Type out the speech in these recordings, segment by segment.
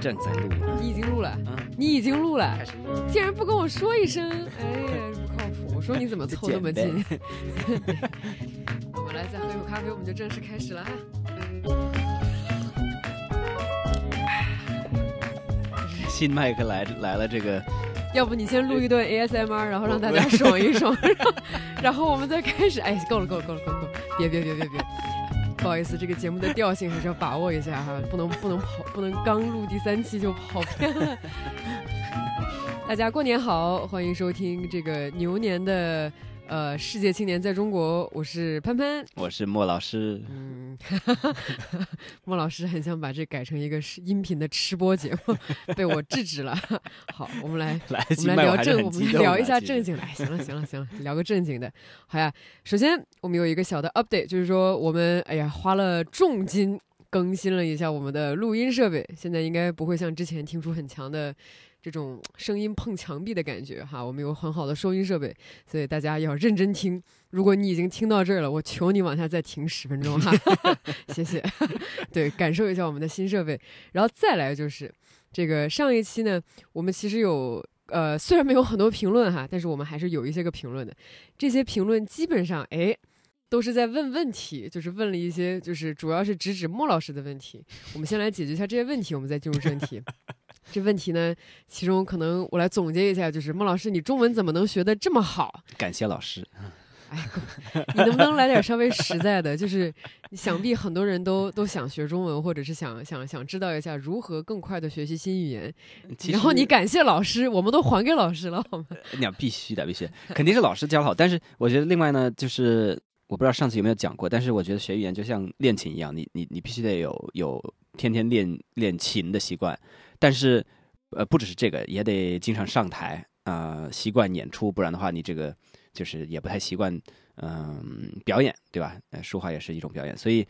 正在录呢。你已经录了，嗯，你已经录了开，始录。竟然不跟我说一声，哎呀，不靠谱！我说你怎么凑那么近？我们来再喝一口咖啡，我们就正式开始了哈。新麦克来来了，这个要不你先录一段 ASMR，然后让大家 爽一爽，然后我们再开始。哎，够了，够了，够了，够了，够了！别别别别别！不好意思，这个节目的调性还是要把握一下哈，不能不能跑，不能刚录第三期就跑偏了。大家过年好，欢迎收听这个牛年的呃世界青年在中国，我是潘潘。我是莫老师，嗯，莫老师很想把这改成一个是音频的吃播节目，被我制止了。好，我们来来，我们来聊正，我我们聊一下正经的。哎，行了，行了，行了，聊个正经的。好呀，首先我们有一个小的 update，就是说我们哎呀花了重金更新了一下我们的录音设备，现在应该不会像之前听出很强的这种声音碰墙壁的感觉哈。我们有很好的收音设备，所以大家要认真听。如果你已经听到这儿了，我求你往下再停十分钟哈，谢谢。对，感受一下我们的新设备，然后再来就是这个上一期呢，我们其实有呃，虽然没有很多评论哈，但是我们还是有一些个评论的。这些评论基本上哎。都是在问问题，就是问了一些，就是主要是直指莫老师的问题。我们先来解决一下这些问题，我们再进入正题。这问题呢，其中可能我来总结一下，就是孟老师，你中文怎么能学得这么好？感谢老师。哎，你能不能来点稍微实在的？就是想必很多人都都想学中文，或者是想想想知道一下如何更快的学习新语言。然后你感谢老师，我们都还给老师了，好吗？你要必须的，必须，肯定是老师教好。但是我觉得另外呢，就是我不知道上次有没有讲过，但是我觉得学语言就像练琴一样，你你你必须得有有天天练练琴的习惯，但是呃不只是这个，也得经常上台啊、习惯演出，不然的话你这个就是也不太习惯嗯、表演，对吧？呃，说话也是一种表演，所以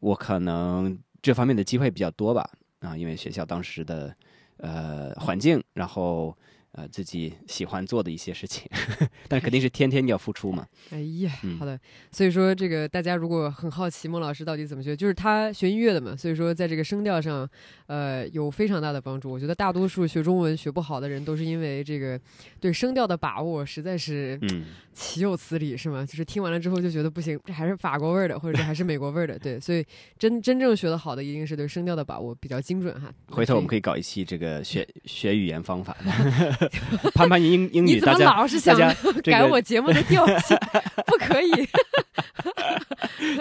我可能这方面的机会比较多吧啊、因为学校当时的呃环境，然后。呃，自己喜欢做的一些事情，但肯定是天天要付出嘛。哎呀嗯，好的。所以说，这个大家如果很好奇孟老师到底怎么学，就是他学音乐的嘛，所以说在这个声调上，呃，有非常大的帮助。我觉得大多数学中文学不好的人，都是因为这个对声调的把握实在是嗯，岂有此理，是吗？就是听完了之后就觉得不行，这还是法国味儿的，或者这还是美国味儿的。对，所以真真正学得好的，一定是对声调的把握比较精准哈。回头我们可以搞一期这个学学语言方法的，潘潘英英语，大家老是想 改我节目的调性？不可以。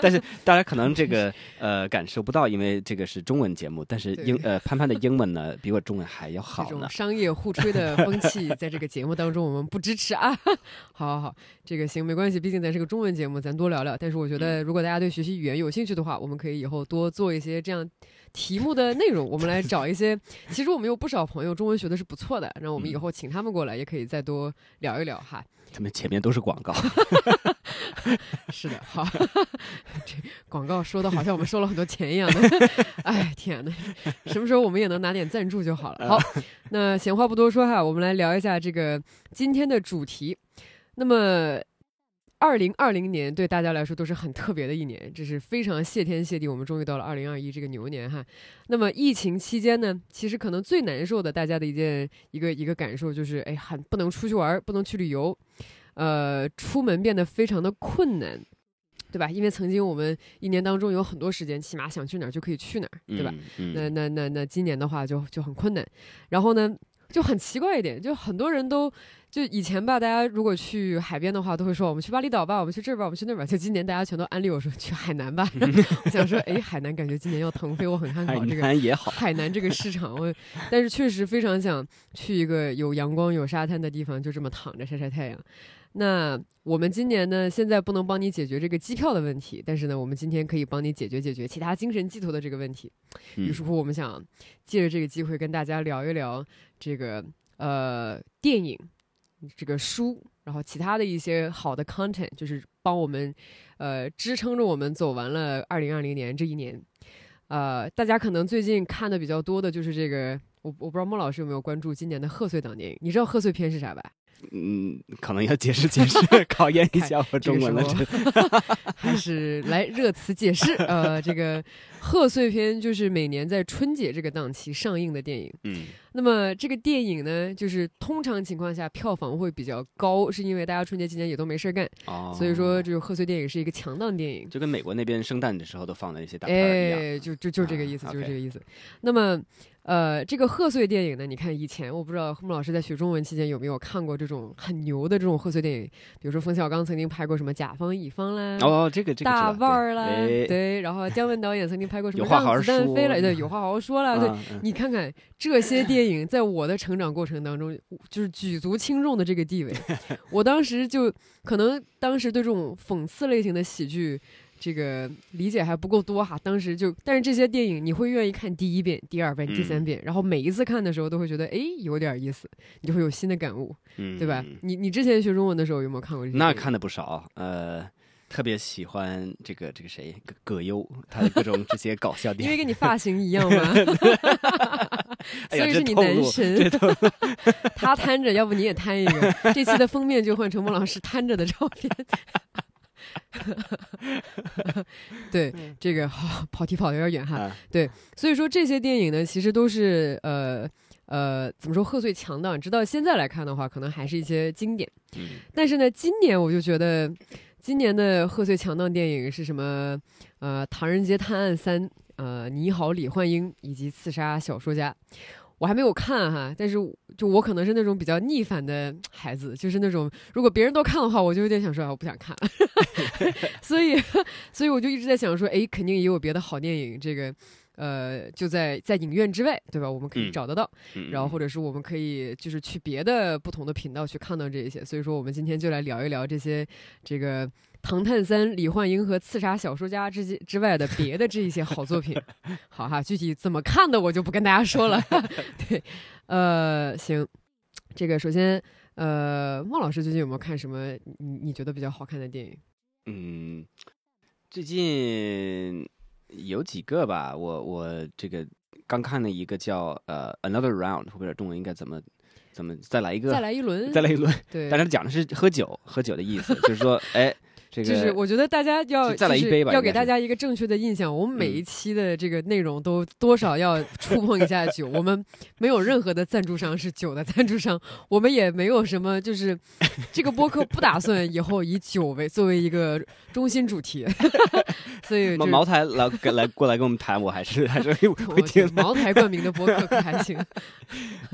但是大家可能这个呃感受不到，因为这个是中文节目，但是英呃潘潘的英文呢比我中文还要好呢。种商业互吹的风气，在这个节目当中，我们不支持啊！好好好，这个行没关系，毕竟咱是个中文节目，咱多聊聊。但是我觉嗯得，如果大家对学习语言有兴趣的话，我们可以以后多做一些这样题目的内容。我们来找一些，其实我们有不少朋友中文学的是不错的，那我们以后请他们过来，也可以再多聊一聊哈。他们前面都是广告，是的，好，这广告说的好像我们收了很多钱一样的，哎天呐，什么时候我们也能拿点赞助就好了。好，那闲话不多说哈，我们来聊一下这个今天的主题。那么，二零二零年对大家来说都是很特别的一年，这是非常谢天谢地，我们终于到了二零二一这个牛年哈。那么疫情期间呢，其实可能最难受的大家的一件一个一个感受就是，哎，很不能出去玩儿，不能去旅游，呃，出门变得非常的困难。对吧？因为曾经我们一年当中有很多时间，起码想去哪儿就可以去哪儿，对吧？嗯？那嗯，那那那今年的话就就很困难，然后呢就很奇怪一点，就很多人都就以前吧，大家如果去海边的话，都会说我们去巴厘岛吧，我们去这儿吧，我们去那儿吧。就今年大家全都安利我说去海南吧，我 想说，哎，海南感觉今年要腾飞，我很看好这个南也好，海南这个市场，我但是确实非常想去一个有阳光、有沙滩的地方，就这么躺着晒晒太阳。那我们今年呢，现在不能帮你解决这个机票的问题，但是呢，我们今天可以帮你解决解决其他精神寄托的这个问题。于嗯是乎，我们想借着这个机会跟大家聊一聊这个呃电影、这个书，然后其他的一些好的 content，就是帮我们呃支撑着我们走完了二零二零年这一年。呃，大家可能最近看的比较多的就是这个，我我不知道莫老师有没有关注今年的贺岁档电影？你知道贺岁片是啥吧？嗯，可能要解释解释，考验一下我中文了。这个 还是来热词解释。呃，这个贺岁片就是每年在春节这个档期上映的电影。嗯那么这个电影呢，就是通常情况下票房会比较高，是因为大家春节期间也都没事儿干，哦，所以说这个贺岁电影是一个强档电影。就跟美国那边圣诞的时候都放的一些大片儿一样。哎，就就就这个意思，啊就是这个意思。那么，呃，这个贺岁电影呢，你看以前我不知道木老师在学中文期间有没有看过这种很牛的这种贺岁电影，比如说冯小刚曾经拍过什么《甲方乙方》啦。哦，这个这个大腕儿啦，对哎对，然后姜文导演曾经拍过什么《有话好好让子弹飞了》，说对，有话好好说了，对，你看看这些电影，在我的成长过程当中，就是举足轻重的这个地位。我当时就可能当时对这种讽刺类型的喜剧，这个理解还不够多哈。当时就，但是这些电影你会愿意看第一遍、第二遍、第三嗯遍，然后每一次看的时候都会觉得，哎，有点意思，你就会有新的感悟，嗯对吧？嗯你你之前学中文的时候有没有看过这些？那看的不少，呃，特别喜欢这个这个谁葛葛优，他的各种这些搞笑因电影。为跟你发型一样嘛，所以是你男神 他摊着，要不你也摊一个。这期的封面就换成孟老师摊着的照片。对，这个好跑题跑的有点远哈。啊所以说这些电影呢，其实都是呃呃怎么说贺岁强档，直到现在来看的话，可能还是一些经典。嗯但是呢，今年我就觉得，今年的贺岁强档电影是什么？呃，《唐人街探案三》、呃，《你好，李焕英》以及《刺杀小说家》。我还没有看哈，但是就我可能是那种比较逆反的孩子，就是那种如果别人都看的话，我就有点想说，啊我不想看，所以，所以我就一直在想说，哎，肯定也有别的好电影，这个，呃，就在在影院之外，对吧？我们可以嗯找得到。嗯然后或者是我们可以就是去别的不同的频道去看到这一些，所以说我们今天就来聊一聊这些这个《唐探三》李焕英和《刺杀小说家》之间之外的别的这一些好作品。好哈，具体怎么看的我就不跟大家说了。对，呃，行，这个首先，呃，孟老师最近有没有看什么你你觉得比较好看的电影？嗯，最近有几个吧，我我这个刚看了一个叫呃 Another Round，我不知道中文应该怎么怎么再来一个，再来一轮，再来一轮，对，但是讲的是喝酒，喝酒的意思，就是说，哎，这个就是我觉得大家要再来一杯吧要给大家一个正确的印象。我们每嗯一期的这个内容都多少要触碰一下酒，我们没有任何的赞助商是酒的赞助商，我们也没有什么就是这个播客不打算以后以酒为作为一个中心主题，所以就是茅茅台来跟来过来跟我们谈，我还是还是 会我听。茅台冠名的播客可还行。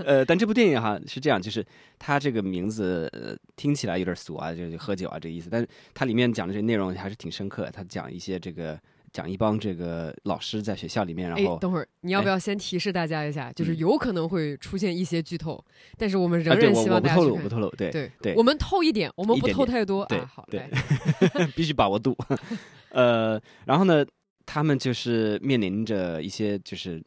呃，但这部电影哈是这样，就是它这个名字呃听起来有点俗啊，就是喝酒啊这个意思，但是它里面讲的这些内容还是挺深刻。他讲一些这个讲一帮这个老师在学校里面，然哎后，等会儿你要不哎要先提示大家一下，就是嗯有可能会出现一些剧透，但是我们仍然希望大家不透露不。透露，对对对我们透一点，我们不透太多啊。好，对来，必须把握度。呃，然后呢，他们就是面临着一些就是。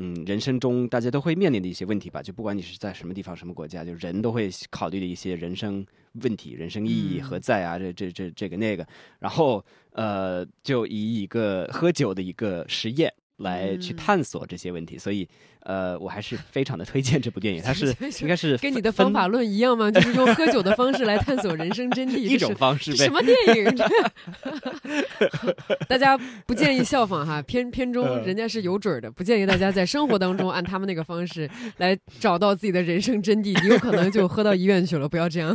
嗯，人生中大家都会面临的一些问题吧，就不管你是在什么地方、什么国家，就人都会考虑的一些人生问题、人生意义嗯。何在啊？这这这这个那个，然后呃，就以一个喝酒的一个实验来去嗯。探索这些问题，所以呃，我还是非常的推荐这部电影，它是 应该是跟你的方法论一样吗？就是用喝酒的方式来探索人生真谛，一种方式什。么电影？大家不建议效仿哈，片片中嗯人家是有准儿的，不建议大家在生活当中按他们那个方式来找到自己的人生真谛，你有可能就喝到医院去了，不要这样。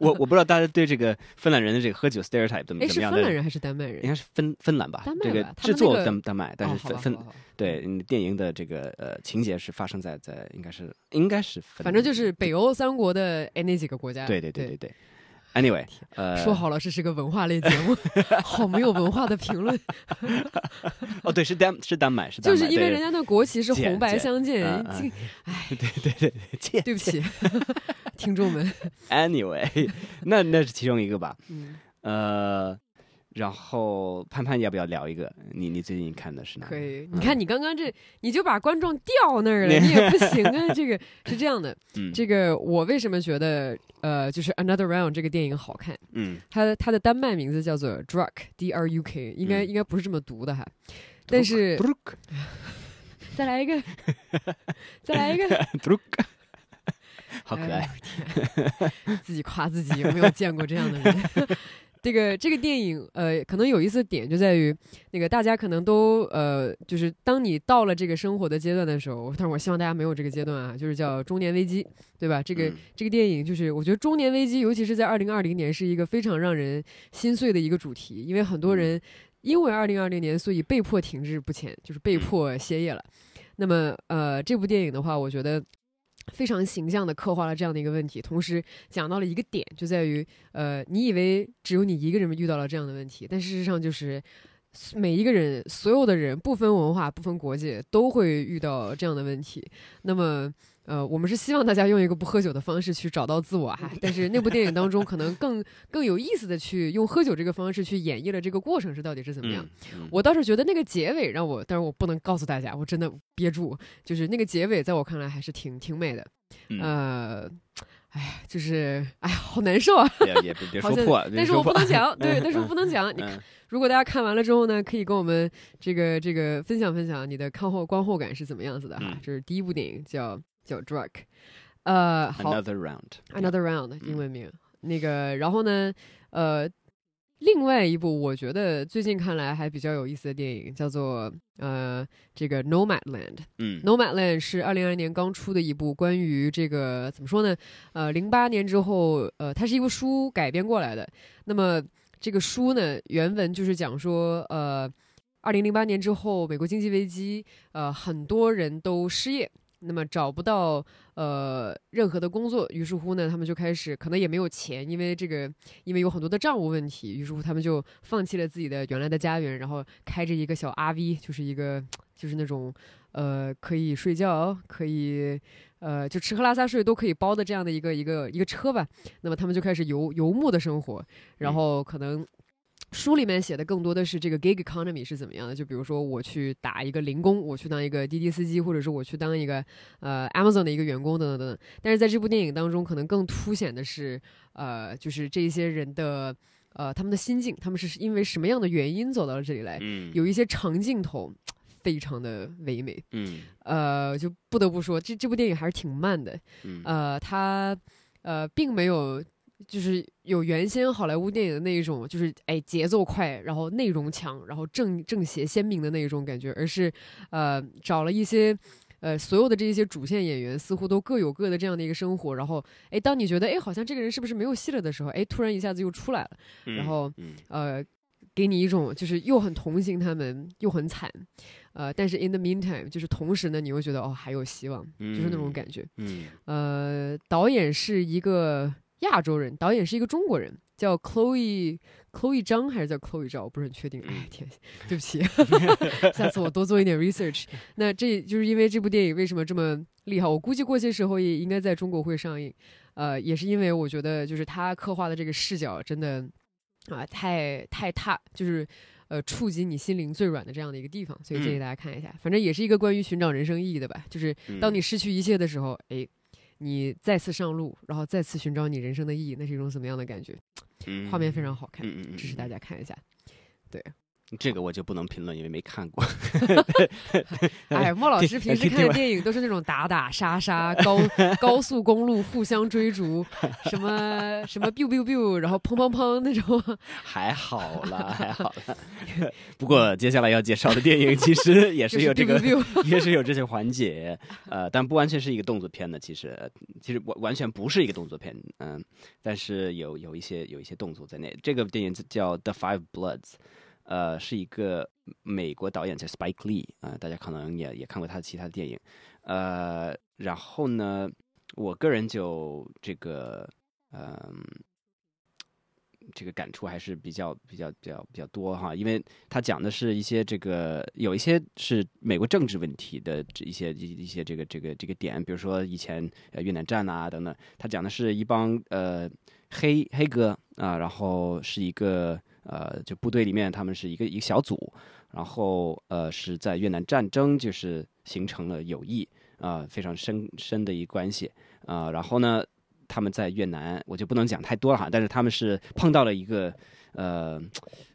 我我不知道大家对这个芬兰人的这个喝酒 stereotype 怎么哎，怎么样的是芬兰人还是丹麦人应？该是芬芬兰吧，丹麦这个制作丹丹麦，但哦是芬芬对嗯电影的这个呃情节是发生在在应该是应该是，反正就是北欧三国的哎那几个国家。对对对对对。Anyway，呃，说好了这是个文化类节目，好没有文化的评论，哦，对，是丹是丹麦是丹麦，就是因为人家的国旗是红白相间哎，嗯 对对对对不起，听众们。Anyway，那那是其中一个吧，嗯，呃，然后潘潘要不要聊一个？你你最近看的是哪？可以。嗯你看你刚刚这，你就把观众吊那儿了，你也不行啊。这个 是这样的，嗯这个我为什么觉得呃，就是 Another Round 这个电影好看？嗯，它的它的丹麦名字叫做 Druk，D R U K，应该嗯应该不是这么读的哈。但是 再来一个，再来一个，Druk，好可爱。哎自己夸自己有没有见过这样的人？这个这个电影，呃，可能有意思的点就在于，那个大家可能都呃，就是当你到了这个生活的阶段的时候，但是我希望大家没有这个阶段啊，就是叫中年危机，对吧？这个、嗯这个电影就是，我觉得中年危机，尤其是在二零二零年，是一个非常让人心碎的一个主题，因为很多人因为二零二零年，所以被迫停滞不前，就是被迫歇业了。那么，呃，这部电影的话，我觉得非常形象的刻画了这样的一个问题，同时讲到了一个点，就在于，呃，你以为只有你一个人遇到了这样的问题，但事实上就是每一个人，所有的人，不分文化、不分国界，都会遇到这样的问题。那么，呃，我们是希望大家用一个不喝酒的方式去找到自我哈，但是那部电影当中可能更更有意思的去用喝酒这个方式去演绎了这个过程是到底是怎么样。嗯？嗯我倒是觉得那个结尾让我，但是我不能告诉大家，我真的憋住，就是那个结尾在我看来还是挺挺美的。嗯呃，哎呀，就是哎呀，好难受啊！也别别别好像说破，但是我不能讲，对，但是我不能讲。你看如果大家看完了之后呢，可以跟我们这个这个分享分享你的看后观后感是怎么样子的哈。嗯这是第一部电影叫叫 Drug，呃，好 Another round，Another Round 嗯英文名。那个，然后呢，呃，另外一部我觉得最近看来还比较有意思的电影叫做呃这个 Nomadland。嗯 Nomadland 是二零二零年刚出的一部关于这个怎么说呢？呃，零八年之后，呃，它是一部书改编过来的。那么这个书呢，原文就是讲说，呃，二零零八年之后，美国经济危机，呃，很多人都失业，那么找不到呃任何的工作，于是乎呢，他们就开始可能也没有钱，因为这个因为有很多的账务问题，于是乎他们就放弃了自己的原来的家园，然后开着一个小 RV，就是一个就是那种呃可以睡觉，可以呃就吃喝拉撒睡都可以包的这样的一个一个一个车吧。那么他们就开始游游牧的生活，然后可能。书里面写的更多的是这个 gig economy 是怎么样的，就比如说我去打一个零工，我去当一个滴滴司机，或者是我去当一个呃 Amazon 的一个员工等等等等。但是在这部电影当中，可能更凸显的是呃，就是这些人的呃他们的心境，他们是因为什么样的原因走到了这里来，嗯。有一些长镜头非常的唯美，嗯。呃，就不得不说这这部电影还是挺慢的，嗯。呃，它呃并没有就是有原先好莱坞电影的那一种，就是哎节奏快，然后内容强，然后正正邪鲜明的那一种感觉，而是呃找了一些。呃，所有的这一些主线演员似乎都各有各的这样的一个生活，然后，哎，当你觉得，哎，好像这个人是不是没有戏了的时候，哎，突然一下子又出来了，嗯然后嗯呃，给你一种就是又很同情他们，又很惨，呃，但是 in the meantime，就是同时呢，你又觉得哦还有希望，就是那种感觉。嗯呃，导演是一个亚洲人，导演是一个中国人，叫 Chloe Chloe 张还是叫 Chloe 赵，我不是很确定。哎嗯天，对不起，下次我多做一点 research。那这就是因为这部电影为什么这么厉害？我估计过些时候也应该在中国会上映。呃，也是因为我觉得就是他刻画的这个视角真的啊、太太踏，就是。呃，触及你心灵最软的这样的一个地方，所以建议嗯大家看一下。反正也是一个关于寻找人生意义的吧，就是嗯当你失去一切的时候，哎，你再次上路，然后再次寻找你人生的意义，那是一种怎么样的感觉？嗯画面非常好看，支持大家看一下。这个我就不能评论，因为没看过。哎，莫老师平时看的电影都是那种打打杀杀、高高速公路互相追逐，什么什么 biu biu biu，然后砰砰砰那种。还好啦，还好啦。不过接下来要介绍的电影其实也是是有这个也是有这些环节，呃，但不完全是一个动作片的，其实呃其实完完全不是一个动作片，嗯、但是有有一些有一些动作在内。这个电影叫《The Five Bloods》，呃，是一个美国导演叫 Spike Lee 啊、大家可能也也看过他的其他的电影，呃，然后呢，我个人就这个，嗯、这个感触还是比较比较比较比较多哈，因为他讲的是一些这个有一些是美国政治问题的这一些一一些这个这个这个点，比如说以前呃越南战啊等等，他讲的是一帮呃黑黑哥啊，然后是一个呃就部队里面他们是一个一个小组，然后呃是在越南战争就是形成了友谊啊、非常深深的一个关系啊、然后呢。他们在越南，我就不能讲太多了哈，但是他们是碰到了一个呃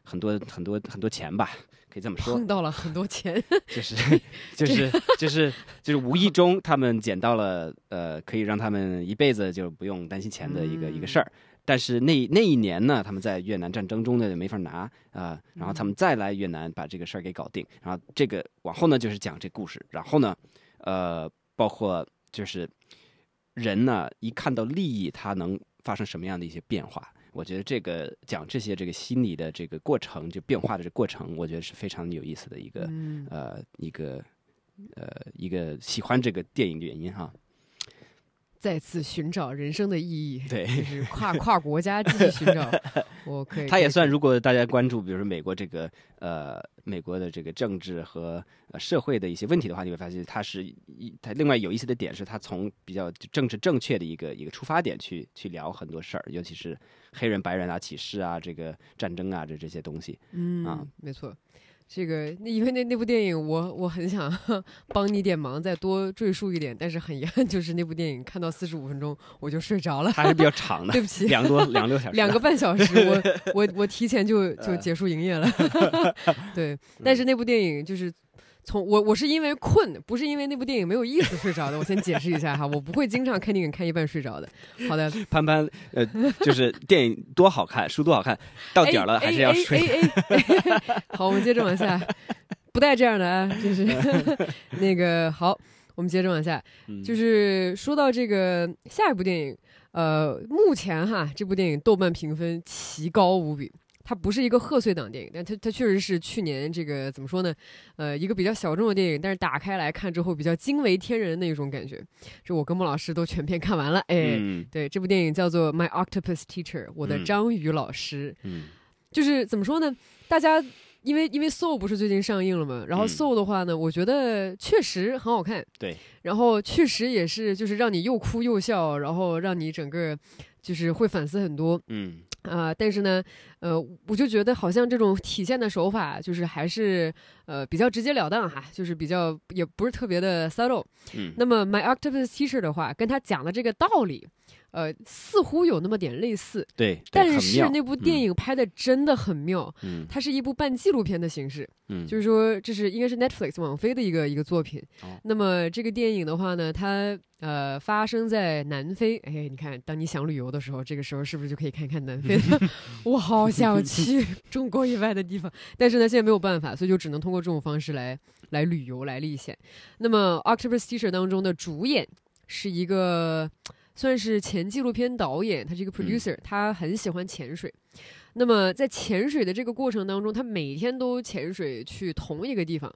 很多很多很多钱吧，可以这么说碰，到了很多钱，就是 就是就是就是无意中他们捡到了呃可以让他们一辈子就不用担心钱的一个、一个事儿。但是那那一年呢，他们在越南战争中呢没法拿啊、然后他们再来越南把这个事儿给搞定。然后这个往后呢就是讲这故事，然后呢，呃，包括就是人呢一看到利益，他能发生什么样的一些变化。我觉得这个讲这些这个心理的这个过程，就变化的这个过程，我觉得是非常有意思的一个、嗯，呃一个呃一个喜欢这个电影的原因哈。再次寻找人生的意义，对就是跨跨国家继续寻找。我可以，他也算，如果大家关注，比如说美国这个呃美国的这个政治和呃社会的一些问题的话，你会发现他是一它另外有意思的点是，他从比较政治正确的一个一个出发点去去聊很多事儿，尤其是黑人白人啊、歧视啊、这个战争啊这这些东西。嗯，啊没错。这个，那因为那那部电影我我很想帮你点忙，再多赘述一点，但是很遗憾，就是那部电影看到四十五分钟我就睡着了，还是比较长的 对，不起，两多两个多小时，两个半小时，我我我提前就 就结束营业了。对，但是那部电影就是从我我是因为困，不是因为那部电影没有意思睡着的。我先解释一下哈，我不会经常看电影看一半睡着的。好的，潘潘呃，就是电影多好看，书多好看，到点儿了哎还是要睡。好，我们接着往下，不带这样的啊，就是 那个好，我们接着往下，嗯就是说到这个下一部电影，呃，目前哈这部电影豆瓣评分奇高无比。它不是一个贺岁档电影，但它它确实是去年这个怎么说呢？呃，一个比较小众的电影，但是打开来看之后比较惊为天人的一种感觉。这我跟孟老师都全片看完了，哎，嗯对，这部电影叫做《My Octopus Teacher》，我的嗯章鱼老师。嗯就是怎么说呢？大家因为因为 Soul 不是最近上映了嘛，然后嗯。Soul 的话呢，我觉得确实很好看，对，然后确实也是就是让你又哭又笑，然后让你整个就是会反思很多嗯。啊、但是呢，呃，我就觉得好像这种体现的手法就是还是呃比较直截了当哈，就是比较也不是特别的 subtle。嗯。那么 My Octopus Teacher 的话，跟他讲的这个道理，呃，似乎有那么点类似，对，对但是那部电影拍的真的很妙，嗯它是一部半纪录片的形式，嗯就是说这是应该是 Netflix 网飞的一个一个作品。哦那么这个电影的话呢，它呃发生在南非。哎，你看，当你想旅游的时候，这个时候是不是就可以看看南非？我好想去 中国以外的地方，但是呢，现在没有办法，所以就只能通过这种方式来来旅游来历险。那么《Octopus Teacher》当中的主演是一个算是前纪录片导演，他是一个 producer，、他很喜欢潜水。那么在潜水的这个过程当中，他每天都潜水去同一个地方，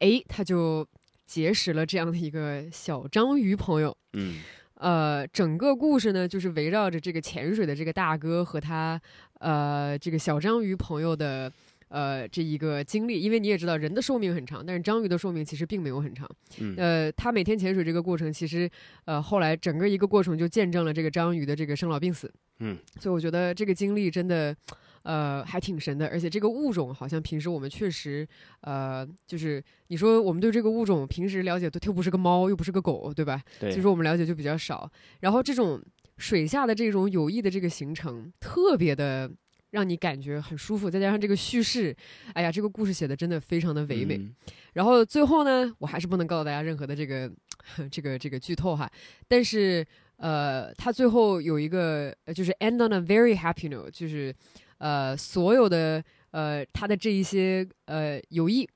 诶，他就结识了这样的一个小章鱼朋友。嗯呃，整个故事呢，就是围绕着这个潜水的这个大哥和他呃这个小章鱼朋友的呃这一个经历。因为你也知道，人的寿命很长，但是章鱼的寿命其实并没有很长。嗯呃，他每天潜水这个过程，其实呃后来整个一个过程就见证了这个章鱼的这个生老病死。嗯，所以我觉得这个经历真的。呃，还挺神的，而且这个物种好像平时我们确实，呃，就是你说我们对这个物种平时了解都又不是个猫，又不是个狗，对吧？对，其实我们了解就比较少。然后这种水下的这种友谊的这个形成，特别的让你感觉很舒服，再加上这个叙事，哎呀，这个故事写的真的非常的唯美。嗯然后最后呢，我还是不能告诉大家任何的这个 这个这个剧透哈，但是呃，他最后有一个呃就是 end on a very happy note，就是呃所有的呃他的这一些呃友谊。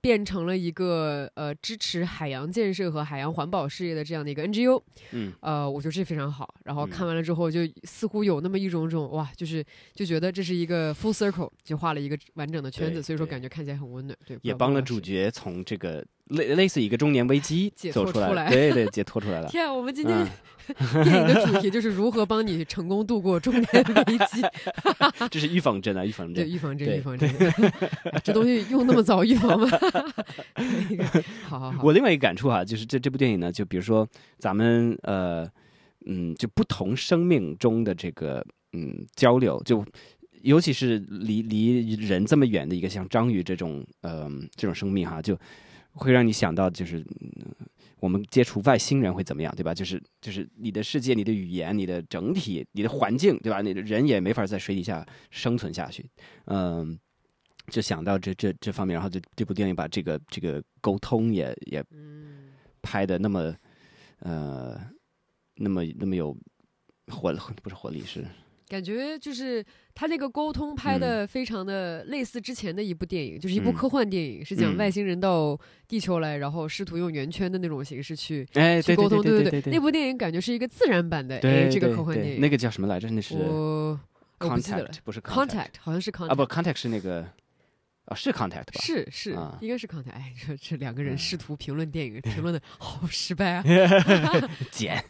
变成了一个呃支持海洋建设和海洋环保事业的这样的一个 NGO，嗯呃，我觉得这非常好。然后嗯看完了之后，就似乎有那么一种种哇，就是就觉得这是一个 full circle，就画了一个完整的圈子，所以说感觉看起来很温暖。对，也帮了。主角从这个类类似一个中年危机解走出来，脱出来对对，解脱出来了。天啊，我们今天嗯，电影的主题就是如何帮你成功度过中年危机。这是预防针啊，预防对，针。预防针，预防针。这东西用那么早预防吗？那个好好好，我另外一个感触哈、就是这这部电影呢，就比如说咱们呃嗯，就不同生命中的这个嗯交流，就尤其是离离人这么远的一个像章鱼这种呃这种生命哈、就会让你想到就是。嗯我们接触外星人会怎么样，对吧？就是就是你的世界、你的语言、你的整体、你的环境，对吧？你的人也没法在水底下生存下去，嗯。就想到这这这方面，然后这这部电影把这个这个沟通也也嗯，拍的那么呃那么那么有活不是活力是感觉就是他那个沟通拍的非常的类似之前的一部电影，就是一部嗯科幻电影，是讲嗯外星人到地球来，然后试图用圆圈的那种形式去哎对对去沟通。对对对对那部电影感觉是一个自然版的哎对这个科幻电影。对那个叫什么来着？那是我我不记得了 contact 不是 contact 好像是 contact 啊不 contact 是那个啊是 contact 吧？是是、啊应该是 contact。哎，这这两个人嗯试图评论电影，评论的好失败啊。剪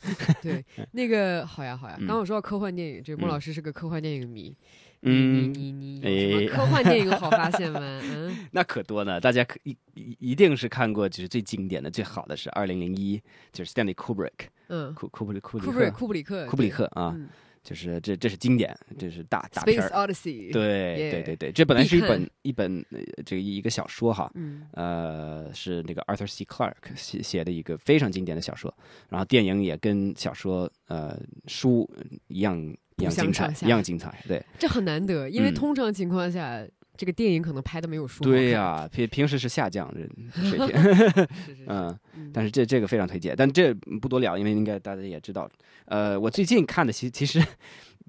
对，那个好呀好呀。嗯刚刚我说到科幻电影，这个莫嗯老师是个科幻电影迷。嗯你你你有什么哎科幻电影好发现吗？嗯，那可多呢，大家可一一一定是看过，就是最经典的、最好的是二零零一，就是 Stanley Kubrick 嗯，库库布里库布库布里里克库布里克，库布里克啊，嗯就是这这是经典，这是大大片，Space 儿。Odyssey，，对对对对，这本来是一本一本呃这个一个小说哈，嗯呃，是那个 Arthur C. Clarke 写写的一个非常经典的小说，然后电影也跟小说呃书一样一样精彩一样精彩，对这很难得，因为嗯通常情况下，这个电影可能拍的没有书对看呀、平平时是下降这 水平，是是是，嗯。嗯但是这这个非常推荐，但这不多聊，因为应该大家也知道。呃，我最近看的其其实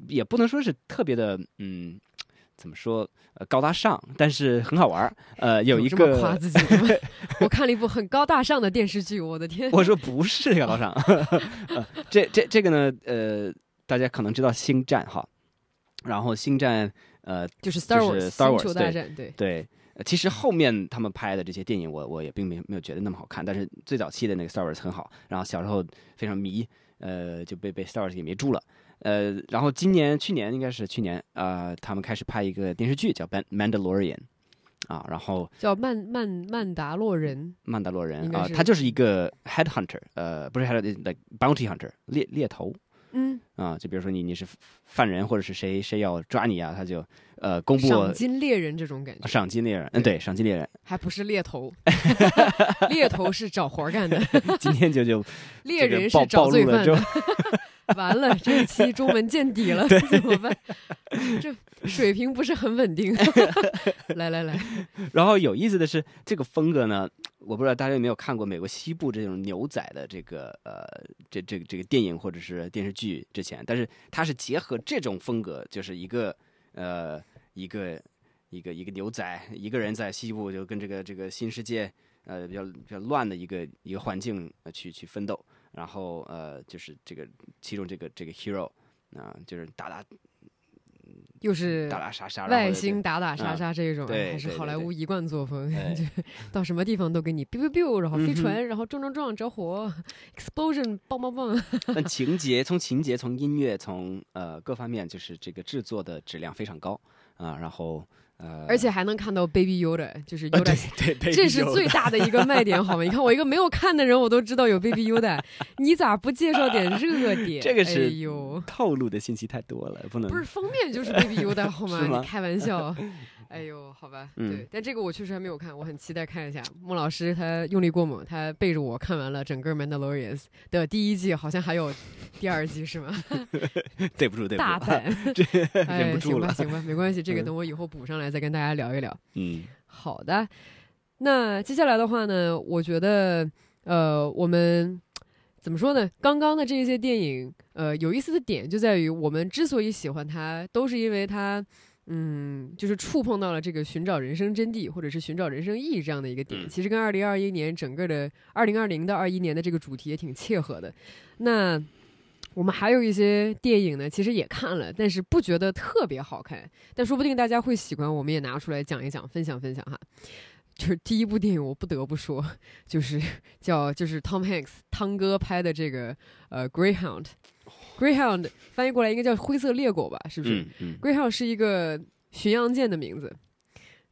也不能说是特别的，嗯，怎么说，呃，高大上，但是很好玩儿。呃，有一这么夸，自己？我看了一部很高大上的电视剧，我的天！我说不是高大上，呃这这这个呢，呃，大家可能知道《星战》哈，然后《星战》呃，就是 Star Wars 是 Star 星 Wars，对球大战，对，对，呃其实后面他们拍的这些电影我，我也并没没有觉得那么好看，但是最早期的那个 Star Wars 很好，然后小时候非常迷，呃，就被被 Star Wars 给迷住了。呃，然后今年去年应该是去年，呃，他们开始拍一个电视剧叫《Man Mandalorian》，啊，然后叫曼曼曼达洛人，曼达洛人啊，他就是一个 head hunter，呃，不是 head like bounty hunter 猎猎头嗯，啊，就比如说你你是犯人或者是谁谁要抓你啊，他就呃公布赏金猎人这种感觉，赏金猎人，嗯，对，赏金猎人，还不是猎头，猎头是找活干的，今天就就猎人是找罪犯的后。完了，这一期中文见底了，怎么办？这水平不是很稳定。来 来来，然后有意思的是，这个风格呢，我不知道大家有没有看过美国西部这种牛仔的这个呃这这个这个电影或者是电视剧之前，但是它是结合这种风格，就是一个呃一个一个一个牛仔一个人在西部就跟这个这个新世界呃比较比较乱的一个一个环境呃去去奋斗，然后呃就是这个其中这个这个 hero 啊、就是打打又是打打杀杀，外星打打杀杀这种，对还是好莱坞一贯作风，到什么地方都给你 biu biu biu，然后飞船，然后撞撞撞着火，explosion，棒棒棒。但 情节从情节从音乐从呃各方面，就是这个制作的质量非常高啊、然后呃，而且还能看到 Baby Yoda，就是呃 Yoda，、对对，这是最大的一个卖点，好吗？你看我一个没有看的人，我都知道有 Baby Yoda，你咋不介绍点热点？这个是哎呦，透露的信息太多了，不能不是封面就是 Baby Yoda 好吗？吗你开玩笑。哎呦，好吧，嗯对，但这个我确实还没有看，我很期待看一下。莫老师他用力过猛，他背着我看完了整个《Mandalorians》的第一季，好像还有第二季是吗？对不住对不住，大胆，哎，忍不住了行吧，行吧，没关系，这个嗯等我以后补上来再跟大家聊一聊。嗯好的，那接下来的话呢，我觉得，呃，我们怎么说呢？刚刚的这些电影，呃，有意思的点就在于，我们之所以喜欢它，都是因为它，嗯，就是触碰到了这个寻找人生真谛或者是寻找人生意义这样的一个点。嗯其实跟二零二一年整个的二零二零到二一年的这个主题也挺切合的。那我们还有一些电影呢，其实也看了，但是不觉得特别好看。但说不定大家会喜欢，我们也拿出来讲一讲，分享分享哈。就是第一部电影，我不得不说，就是叫就是 Tom Hanks 汤哥拍的这个呃 Greyhound。Greyhound 翻译过来应该叫灰色猎狗吧？是不是、嗯嗯 Greyhound 是一个巡洋舰的名字。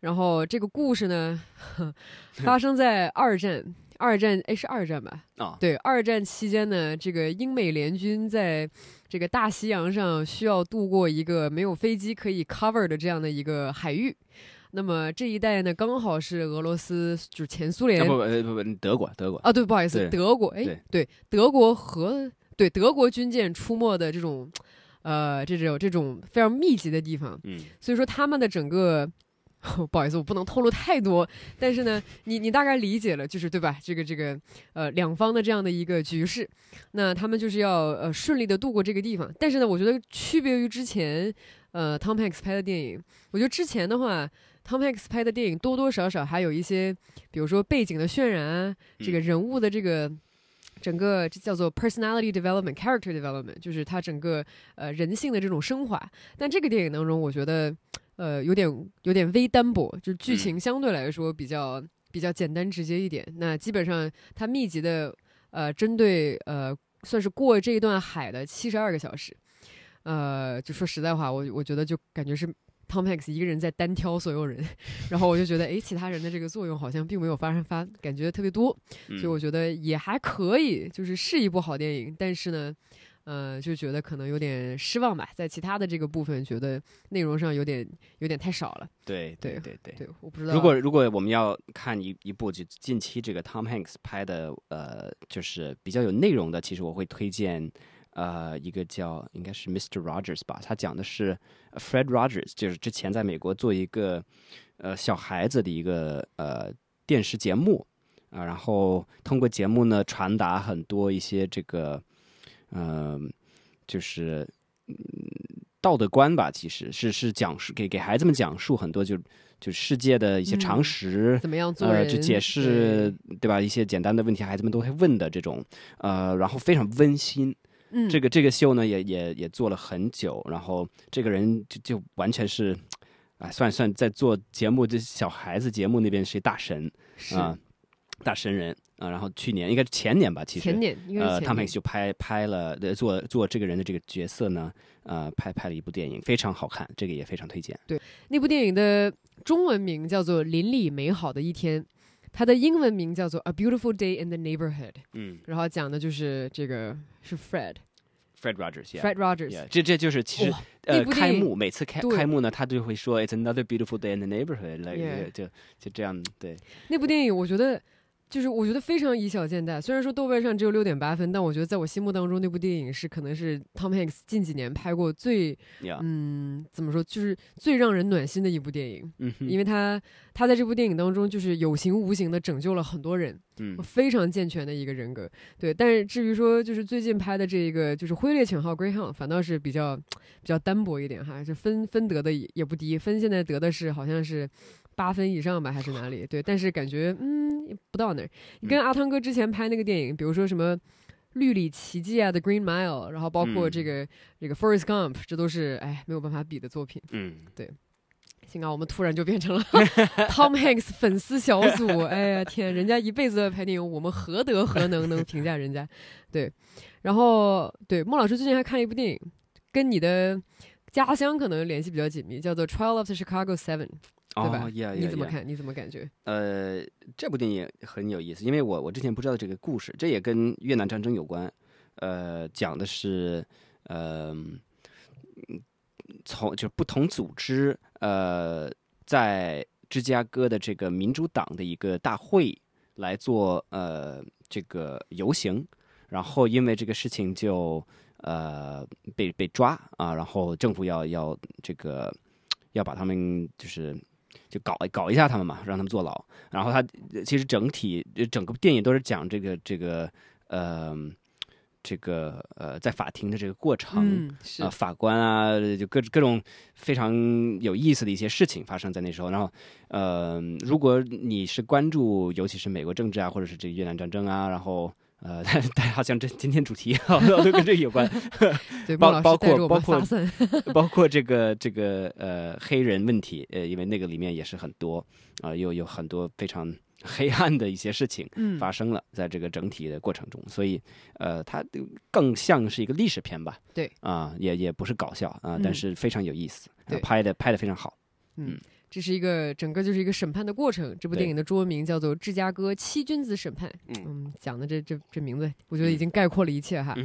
然后这个故事呢，发生在二战，二战哎是二战吧？啊对，二战期间呢，这个英美联军在这个大西洋上需要渡过一个没有飞机可以 cover 的这样的一个海域。那么这一带呢，刚好是俄罗斯，就是前苏联啊不不不德国德国啊，对，不好意思，德国，哎，对，德国和对德国军舰出没的这种，呃，这种这种非常密集的地方，嗯所以说他们的整个 不好意思，我不能透露太多，但是呢，你你大概理解了，就是对吧？这个这个呃两方的这样的一个局势，那他们就是要呃顺利的度过这个地方。但是呢，我觉得区别于之前呃 Tom Hanks 拍的电影，我觉得之前的话。Tom Hanks 拍的电影多多少少还有一些，比如说背景的渲染啊，这个人物的这个整个这叫做 personality development、character development，就是他整个呃人性的这种升华。但这个电影当中，我觉得呃有点有点微单薄，就是剧情相对来说比较比较简单直接一点。那基本上它密集的呃针对呃算是过这一段海的七十二个小时，呃就说实在话，我我觉得就感觉是。Tom Hanks 一个人在单挑所有人，然后我就觉得，哎，其他人的这个作用好像并没有发生发，感觉特别多，所以我觉得也还可以，就是是一部好电影，但是呢，呃，就觉得可能有点失望吧，在其他的这个部分，觉得内容上有点有点太少了。对对对对对，我不知道。如果如果我们要看一一部就近期这个 Tom Hanks 拍的，呃，就是比较有内容的，其实我会推荐。呃，一个叫应该是 Mr. Rogers 吧，他讲的是 Fred Rogers，就是之前在美国做一个呃小孩子的一个呃电视节目啊，然后通过节目呢传达很多一些这个嗯，就是嗯道德观吧，其实是是讲述给给孩子们讲述很多就就世界的一些常识，怎么样做呃，就解释对吧？一些简单的问题，孩子们都会问的这种呃，然后非常温馨。嗯，这个这个秀呢，也也也做了很久，然后这个人就就完全是，啊，算算在做节目，这小孩子节目那边是大神啊，大神人啊。然后去年应该是前年吧，其实前年，呃，他们就拍拍了做做这个人的这个角色呢，呃，拍拍了一部电影，非常好看，这个也非常推荐。对，那部电影的中文名叫做《邻里美好的一天》。它的英文名叫做《A Beautiful Day in the Neighborhood》，嗯，然后讲的就是这个是 Fred，Fred Rogers，Fred Rogers，这这就是其实呃开幕每次开开幕呢，他就会说 It's another beautiful day in the neighborhood，来就就这样对。那部电影我觉得。就是我觉得非常以小见大，虽然说豆瓣上只有六点八分，但我觉得在我心目当中，那部电影是可能是 Tom Hanks 近几年拍过最，嗯，怎么说，就是最让人暖心的一部电影。嗯，因为他他在这部电影当中，就是有形无形的拯救了很多人，嗯，非常健全的一个人格。对，但是至于说就是最近拍的这一个就是灰猎犬号 Greyhound，反倒是比较比较单薄一点哈，就分分得的也也不低，分现在得的是好像是。八分以上吧，还是哪里？对，但是感觉嗯不到那儿。你跟阿汤哥之前拍那个电影，比如说什么《绿里奇迹》啊，《The Green Mile》，然后包括这个这个《Forest Gump》，这都是哎没有办法比的作品。嗯，对。幸好我们突然就变成了 Tom Hanks 粉丝小组。哎呀天，人家一辈子在拍电影，我们何德何能能评价人家？对。然后对孟老师最近还看了一部电影，跟你的家乡可能联系比较紧密，叫做《Trial of the Chicago Seven》。对吧？你怎么看？你怎么感觉？呃，这部电影很有意思，因为我我之前不知道这个故事，这也跟越南战争有关。呃，讲的是呃，从就不同组织呃，在芝加哥的这个民主党的一个大会来做呃这个游行，然后因为这个事情就呃被被抓啊，然后政府要要这个要把他们就是。就搞搞一下他们嘛，让他们坐牢。然后他其实整体整个电影都是讲这个这个呃这个呃在法庭的这个过程啊，法官啊，就各各种非常有意思的一些事情发生在那时候。然后呃，如果你是关注尤其是美国政治啊，或者是这个越南战争啊，然后。呃，但好像这今天主题 好像都跟这个有关，包包括包括包括这个这个呃黑人问题，呃，因为那个里面也是很多啊，又有很多非常黑暗的一些事情发生了，在这个整体的过程中，所以呃，它更像是一个历史片吧？对啊，也也不是搞笑啊，但是非常有意思，拍的拍的非常好，嗯。这是一个整个就是一个审判的过程。这部电影的中文名叫做《芝加哥七君子审判》。嗯，讲的这这这名字，我觉得已经概括了一切哈。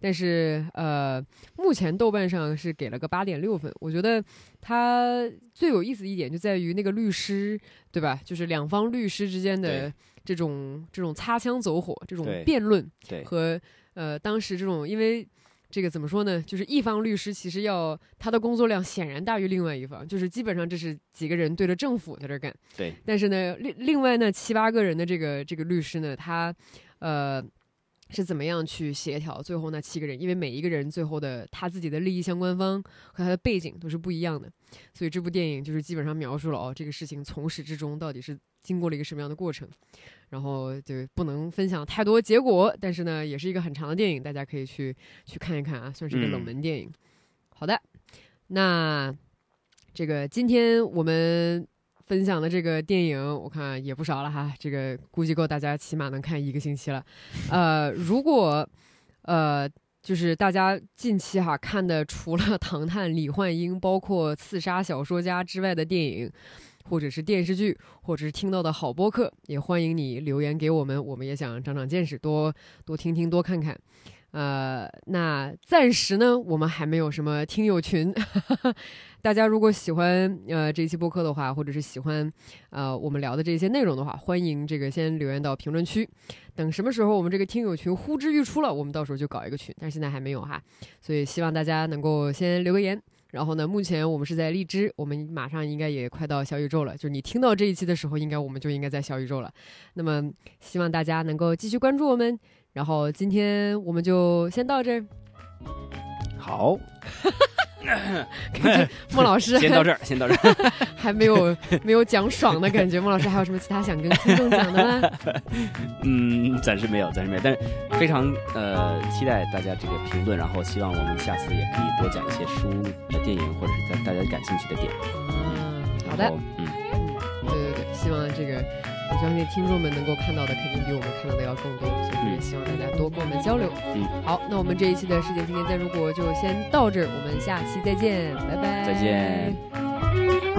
但是呃，目前豆瓣上是给了个八点六分。我觉得它最有意思一点就在于那个律师，对吧？就是两方律师之间的这种这种擦枪走火、这种辩论，和呃当时这种因为。这个怎么说呢？就是一方律师其实要他的工作量显然大于另外一方，就是基本上这是几个人对着政府在这干。对，但是呢，另另外呢七八个人的这个这个律师呢，他呃。是怎么样去协调最后那七个人？因为每一个人最后的他自己的利益相关方和他的背景都是不一样的，所以这部电影就是基本上描述了哦，这个事情从始至终到底是经过了一个什么样的过程。然后就不能分享太多结果，但是呢，也是一个很长的电影，大家可以去去看一看啊，算是一个冷门电影。好的，那这个今天我们。分享的这个电影，我看也不少了哈，这个估计够大家起码能看一个星期了。呃，如果呃，就是大家近期哈看的，除了《唐探》李焕英，包括《刺杀小说家》之外的电影，或者是电视剧，或者是听到的好播客，也欢迎你留言给我们，我们也想长长见识，多多听听，多看看。呃，那暂时呢，我们还没有什么听友群。大家如果喜欢呃这期播客的话，或者是喜欢呃我们聊的这些内容的话，欢迎这个先留言到评论区。等什么时候我们这个听友群呼之欲出了，我们到时候就搞一个群。但是现在还没有哈，所以希望大家能够先留个言。然后呢，目前我们是在荔枝，我们马上应该也快到小宇宙了。就是你听到这一期的时候，应该我们就应该在小宇宙了。那么希望大家能够继续关注我们。然后今天我们就先到这儿。好，感觉孟老师 先到这儿，先到这儿，还没有没有讲爽的感觉。孟老师还有什么其他想跟听众讲的吗？嗯，暂时没有，暂时没有，但是非常呃期待大家这个评论，然后希望我们下次也可以多讲一些书、呃电影或者是大家感兴趣的点。嗯，好的，嗯嗯，对对对，希望这个。我相信听众们能够看到的肯定比我们看到的要更多，所以也希望大家多跟我们交流。嗯，好，那我们这一期的世界青年在中国就先到这儿，我们下期再见，拜拜，再见。